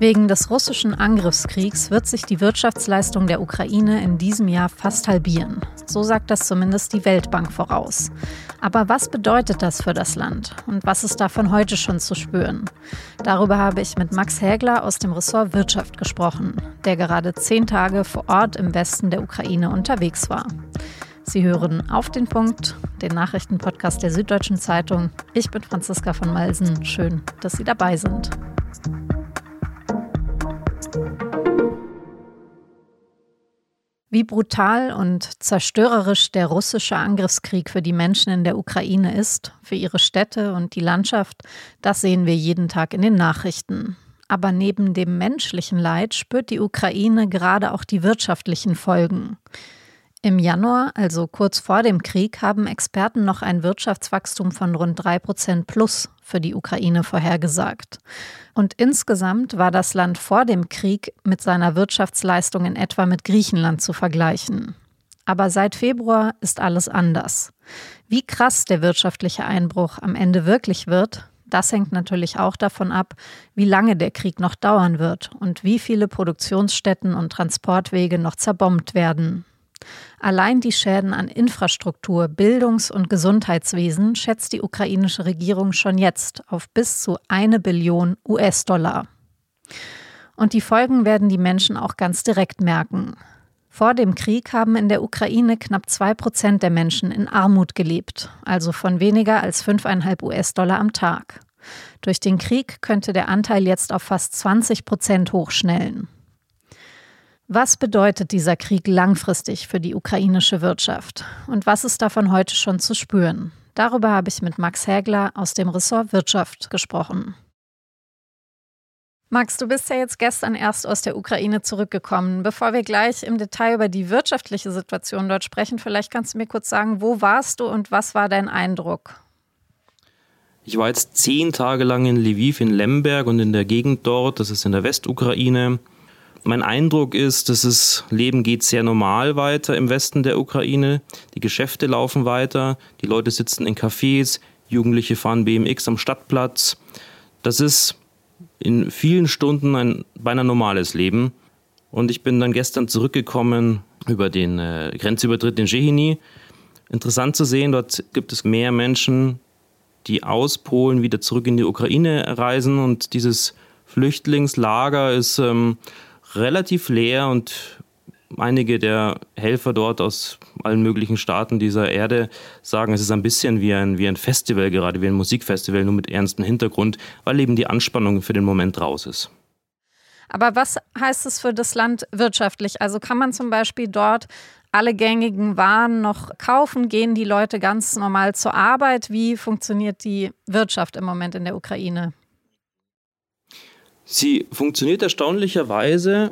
Wegen des russischen Angriffskriegs wird sich die Wirtschaftsleistung der Ukraine in diesem Jahr fast halbieren. So sagt das zumindest die Weltbank voraus. Aber was bedeutet das für das Land? Und was ist davon heute schon zu spüren? Darüber habe ich mit Max Hägler aus dem Ressort Wirtschaft gesprochen, der gerade zehn Tage vor Ort im Westen der Ukraine unterwegs war. Sie hören auf den Punkt, den Nachrichtenpodcast der Süddeutschen Zeitung. Ich bin Franziska von Malsen. Schön, dass Sie dabei sind. Wie brutal und zerstörerisch der russische Angriffskrieg für die Menschen in der Ukraine ist, für ihre Städte und die Landschaft, das sehen wir jeden Tag in den Nachrichten. Aber neben dem menschlichen Leid spürt die Ukraine gerade auch die wirtschaftlichen Folgen. Im Januar, also kurz vor dem Krieg, haben Experten noch ein Wirtschaftswachstum von rund 3 Prozent plus für die Ukraine vorhergesagt. Und insgesamt war das Land vor dem Krieg mit seiner Wirtschaftsleistung in etwa mit Griechenland zu vergleichen. Aber seit Februar ist alles anders. Wie krass der wirtschaftliche Einbruch am Ende wirklich wird, das hängt natürlich auch davon ab, wie lange der Krieg noch dauern wird und wie viele Produktionsstätten und Transportwege noch zerbombt werden. Allein die Schäden an Infrastruktur, Bildungs- und Gesundheitswesen schätzt die ukrainische Regierung schon jetzt auf bis zu eine Billion US-Dollar. Und die Folgen werden die Menschen auch ganz direkt merken. Vor dem Krieg haben in der Ukraine knapp zwei Prozent der Menschen in Armut gelebt, also von weniger als 5,5 US-Dollar am Tag. Durch den Krieg könnte der Anteil jetzt auf fast 20 Prozent hochschnellen. Was bedeutet dieser Krieg langfristig für die ukrainische Wirtschaft? Und was ist davon heute schon zu spüren? Darüber habe ich mit Max Hägler aus dem Ressort Wirtschaft gesprochen. Max, du bist ja jetzt gestern erst aus der Ukraine zurückgekommen. Bevor wir gleich im Detail über die wirtschaftliche Situation dort sprechen, vielleicht kannst du mir kurz sagen, wo warst du und was war dein Eindruck? Ich war jetzt zehn Tage lang in Lviv, in Lemberg und in der Gegend dort, das ist in der Westukraine. Mein Eindruck ist, dass das Leben geht sehr normal weiter im Westen der Ukraine. Die Geschäfte laufen weiter, die Leute sitzen in Cafés, Jugendliche fahren BMX am Stadtplatz. Das ist in vielen Stunden ein beinahe normales Leben. Und ich bin dann gestern zurückgekommen über den äh, Grenzübertritt in Jehini. Interessant zu sehen, dort gibt es mehr Menschen, die aus Polen wieder zurück in die Ukraine reisen. Und dieses Flüchtlingslager ist ähm, relativ leer und einige der Helfer dort aus allen möglichen Staaten dieser Erde sagen, es ist ein bisschen wie ein, wie ein Festival, gerade wie ein Musikfestival, nur mit ernstem Hintergrund, weil eben die Anspannung für den Moment raus ist. Aber was heißt es für das Land wirtschaftlich? Also kann man zum Beispiel dort alle gängigen Waren noch kaufen? Gehen die Leute ganz normal zur Arbeit? Wie funktioniert die Wirtschaft im Moment in der Ukraine? Sie funktioniert erstaunlicherweise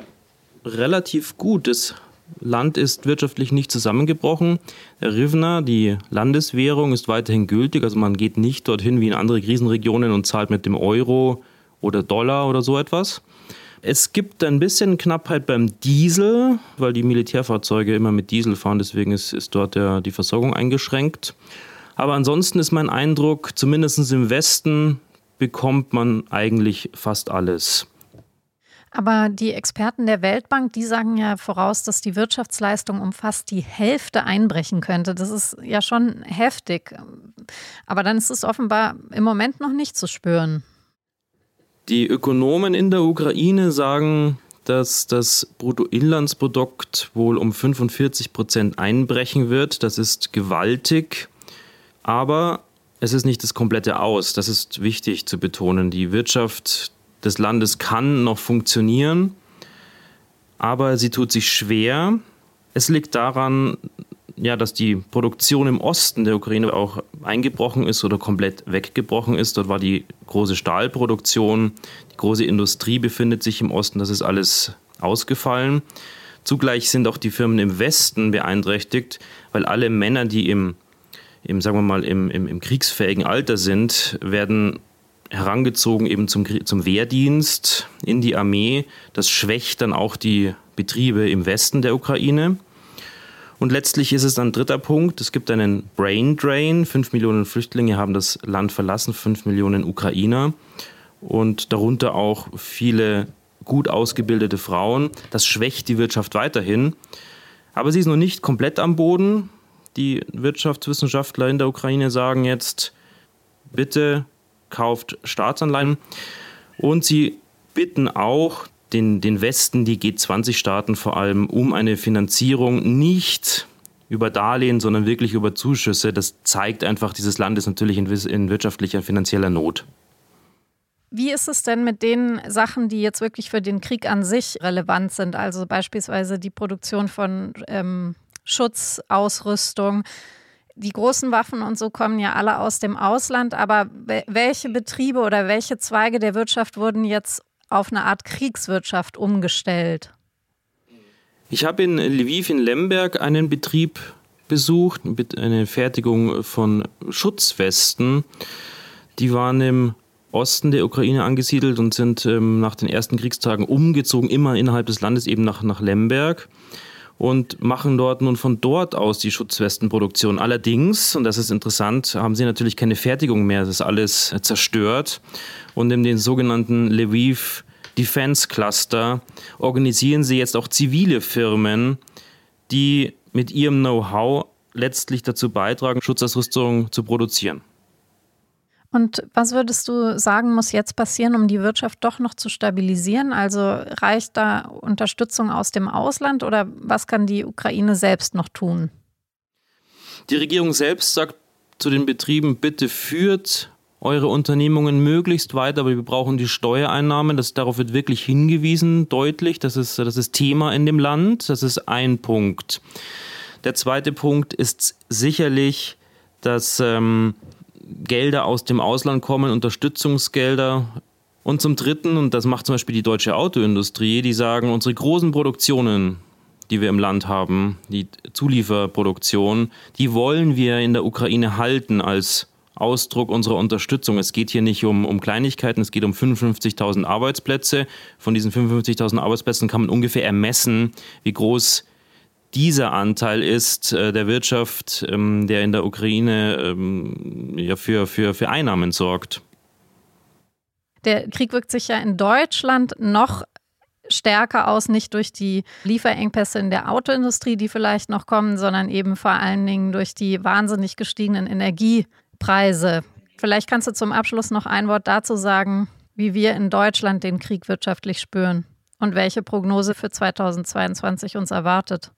relativ gut. Das Land ist wirtschaftlich nicht zusammengebrochen. Der Rivna, die Landeswährung, ist weiterhin gültig. Also man geht nicht dorthin wie in andere Krisenregionen und zahlt mit dem Euro oder Dollar oder so etwas. Es gibt ein bisschen Knappheit beim Diesel, weil die Militärfahrzeuge immer mit Diesel fahren. Deswegen ist, ist dort der, die Versorgung eingeschränkt. Aber ansonsten ist mein Eindruck, zumindest im Westen, bekommt man eigentlich fast alles. Aber die Experten der Weltbank, die sagen ja voraus, dass die Wirtschaftsleistung um fast die Hälfte einbrechen könnte. Das ist ja schon heftig. Aber dann ist es offenbar im Moment noch nicht zu spüren. Die Ökonomen in der Ukraine sagen, dass das Bruttoinlandsprodukt wohl um 45 Prozent einbrechen wird. Das ist gewaltig. Aber es ist nicht das komplette Aus. Das ist wichtig zu betonen. Die Wirtschaft des Landes kann noch funktionieren, aber sie tut sich schwer. Es liegt daran, ja, dass die Produktion im Osten der Ukraine auch eingebrochen ist oder komplett weggebrochen ist. Dort war die große Stahlproduktion, die große Industrie befindet sich im Osten. Das ist alles ausgefallen. Zugleich sind auch die Firmen im Westen beeinträchtigt, weil alle Männer, die im im, sagen wir mal, im, im, im kriegsfähigen Alter sind, werden herangezogen eben zum, zum Wehrdienst in die Armee. Das schwächt dann auch die Betriebe im Westen der Ukraine. Und letztlich ist es ein dritter Punkt. Es gibt einen Brain Drain. Fünf Millionen Flüchtlinge haben das Land verlassen, fünf Millionen Ukrainer und darunter auch viele gut ausgebildete Frauen. Das schwächt die Wirtschaft weiterhin. Aber sie ist noch nicht komplett am Boden. Die Wirtschaftswissenschaftler in der Ukraine sagen jetzt, bitte kauft Staatsanleihen. Und sie bitten auch den, den Westen, die G20-Staaten vor allem, um eine Finanzierung nicht über Darlehen, sondern wirklich über Zuschüsse. Das zeigt einfach, dieses Land ist natürlich in, in wirtschaftlicher, finanzieller Not. Wie ist es denn mit den Sachen, die jetzt wirklich für den Krieg an sich relevant sind? Also beispielsweise die Produktion von ähm, Schutzausrüstung. Die großen Waffen und so kommen ja alle aus dem Ausland, aber welche Betriebe oder welche Zweige der Wirtschaft wurden jetzt auf eine Art Kriegswirtschaft umgestellt? Ich habe in Lviv in Lemberg einen Betrieb besucht, eine Fertigung von Schutzwesten. Die waren im Osten der Ukraine angesiedelt und sind ähm, nach den ersten Kriegstagen umgezogen, immer innerhalb des Landes, eben nach, nach Lemberg und machen dort nun von dort aus die Schutzwestenproduktion. Allerdings, und das ist interessant, haben sie natürlich keine Fertigung mehr. Das ist alles zerstört. Und in den sogenannten Lviv Defense Cluster organisieren sie jetzt auch zivile Firmen, die mit ihrem Know-how letztlich dazu beitragen, Schutzausrüstung zu produzieren. Und was würdest du sagen, muss jetzt passieren, um die Wirtschaft doch noch zu stabilisieren? Also reicht da Unterstützung aus dem Ausland oder was kann die Ukraine selbst noch tun? Die Regierung selbst sagt zu den Betrieben, bitte führt eure Unternehmungen möglichst weiter, aber wir brauchen die Steuereinnahmen. Das, darauf wird wirklich hingewiesen, deutlich. Das ist, das ist Thema in dem Land. Das ist ein Punkt. Der zweite Punkt ist sicherlich, dass ähm, Gelder aus dem Ausland kommen, Unterstützungsgelder. Und zum Dritten, und das macht zum Beispiel die deutsche Autoindustrie, die sagen, unsere großen Produktionen, die wir im Land haben, die Zulieferproduktion, die wollen wir in der Ukraine halten als Ausdruck unserer Unterstützung. Es geht hier nicht um, um Kleinigkeiten, es geht um 55.000 Arbeitsplätze. Von diesen 55.000 Arbeitsplätzen kann man ungefähr ermessen, wie groß dieser Anteil ist äh, der Wirtschaft, ähm, der in der Ukraine ähm, ja, für, für, für Einnahmen sorgt. Der Krieg wirkt sich ja in Deutschland noch stärker aus, nicht durch die Lieferengpässe in der Autoindustrie, die vielleicht noch kommen, sondern eben vor allen Dingen durch die wahnsinnig gestiegenen Energiepreise. Vielleicht kannst du zum Abschluss noch ein Wort dazu sagen, wie wir in Deutschland den Krieg wirtschaftlich spüren und welche Prognose für 2022 uns erwartet.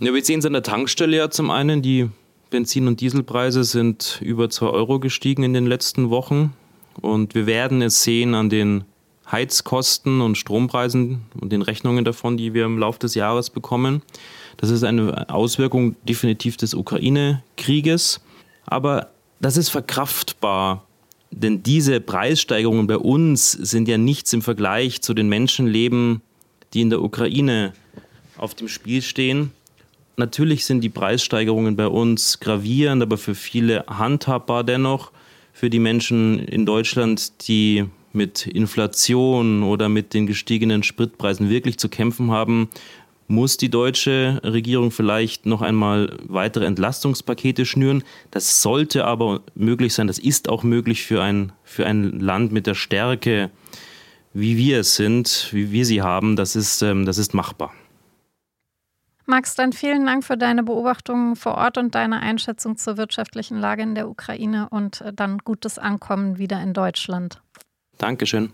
Ja, wir sehen es an der Tankstelle ja zum einen. Die Benzin- und Dieselpreise sind über 2 Euro gestiegen in den letzten Wochen. Und wir werden es sehen an den Heizkosten und Strompreisen und den Rechnungen davon, die wir im Laufe des Jahres bekommen. Das ist eine Auswirkung definitiv des Ukraine-Krieges. Aber das ist verkraftbar. Denn diese Preissteigerungen bei uns sind ja nichts im Vergleich zu den Menschenleben, die in der Ukraine auf dem Spiel stehen. Natürlich sind die Preissteigerungen bei uns gravierend, aber für viele handhabbar dennoch. Für die Menschen in Deutschland, die mit Inflation oder mit den gestiegenen Spritpreisen wirklich zu kämpfen haben, muss die deutsche Regierung vielleicht noch einmal weitere Entlastungspakete schnüren. Das sollte aber möglich sein, das ist auch möglich für ein, für ein Land mit der Stärke, wie wir es sind, wie wir sie haben. Das ist, ähm, das ist machbar. Max, dann vielen Dank für deine Beobachtungen vor Ort und deine Einschätzung zur wirtschaftlichen Lage in der Ukraine und äh, dann gutes Ankommen wieder in Deutschland. Dankeschön.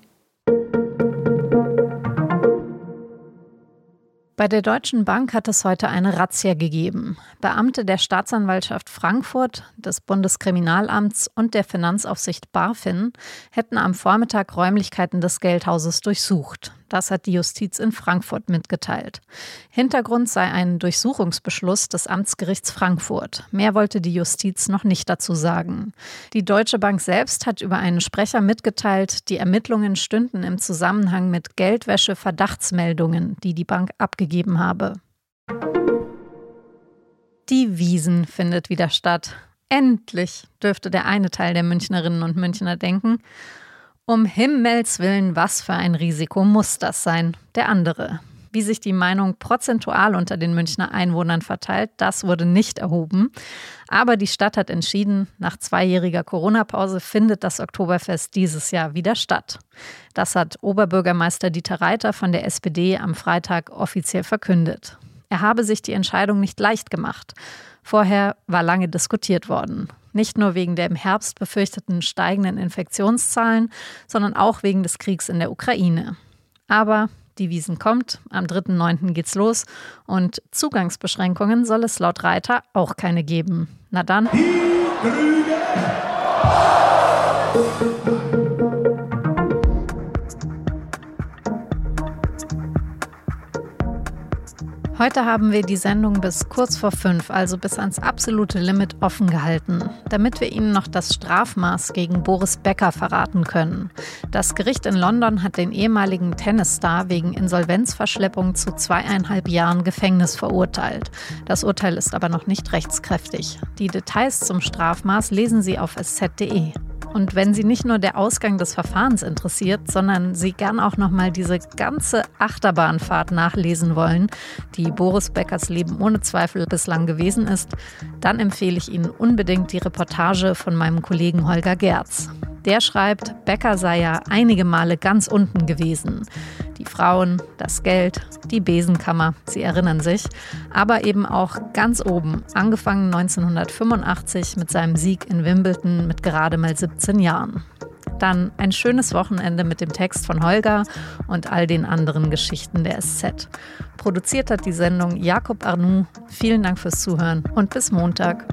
Bei der Deutschen Bank hat es heute eine Razzia gegeben. Beamte der Staatsanwaltschaft Frankfurt, des Bundeskriminalamts und der Finanzaufsicht BaFin hätten am Vormittag Räumlichkeiten des Geldhauses durchsucht. Das hat die Justiz in Frankfurt mitgeteilt. Hintergrund sei ein Durchsuchungsbeschluss des Amtsgerichts Frankfurt. Mehr wollte die Justiz noch nicht dazu sagen. Die Deutsche Bank selbst hat über einen Sprecher mitgeteilt, die Ermittlungen stünden im Zusammenhang mit Geldwäsche-Verdachtsmeldungen, die die Bank abgegeben habe. Die Wiesen findet wieder statt. Endlich dürfte der eine Teil der Münchnerinnen und Münchner denken. Um Himmels willen, was für ein Risiko muss das sein? Der andere. Wie sich die Meinung prozentual unter den Münchner Einwohnern verteilt, das wurde nicht erhoben. Aber die Stadt hat entschieden, nach zweijähriger Corona-Pause findet das Oktoberfest dieses Jahr wieder statt. Das hat Oberbürgermeister Dieter Reiter von der SPD am Freitag offiziell verkündet. Er habe sich die Entscheidung nicht leicht gemacht. Vorher war lange diskutiert worden. Nicht nur wegen der im Herbst befürchteten steigenden Infektionszahlen, sondern auch wegen des Kriegs in der Ukraine. Aber die Wiesen kommt, am 3.9. geht's los und Zugangsbeschränkungen soll es laut Reiter auch keine geben. Na dann. Die Grüne. Heute haben wir die Sendung bis kurz vor fünf, also bis ans absolute Limit offen gehalten, damit wir Ihnen noch das Strafmaß gegen Boris Becker verraten können. Das Gericht in London hat den ehemaligen Tennisstar wegen Insolvenzverschleppung zu zweieinhalb Jahren Gefängnis verurteilt. Das Urteil ist aber noch nicht rechtskräftig. Die Details zum Strafmaß lesen Sie auf sz.de. Und wenn Sie nicht nur der Ausgang des Verfahrens interessiert, sondern Sie gern auch noch mal diese ganze Achterbahnfahrt nachlesen wollen, die Boris Beckers Leben ohne Zweifel bislang gewesen ist, dann empfehle ich Ihnen unbedingt die Reportage von meinem Kollegen Holger Gerz. Der schreibt, Becker sei ja einige Male ganz unten gewesen. Die Frauen, das Geld, die Besenkammer, Sie erinnern sich, aber eben auch ganz oben, angefangen 1985 mit seinem Sieg in Wimbledon mit gerade mal 17 Jahren. Dann ein schönes Wochenende mit dem Text von Holger und all den anderen Geschichten der SZ. Produziert hat die Sendung Jakob Arnoux. Vielen Dank fürs Zuhören und bis Montag.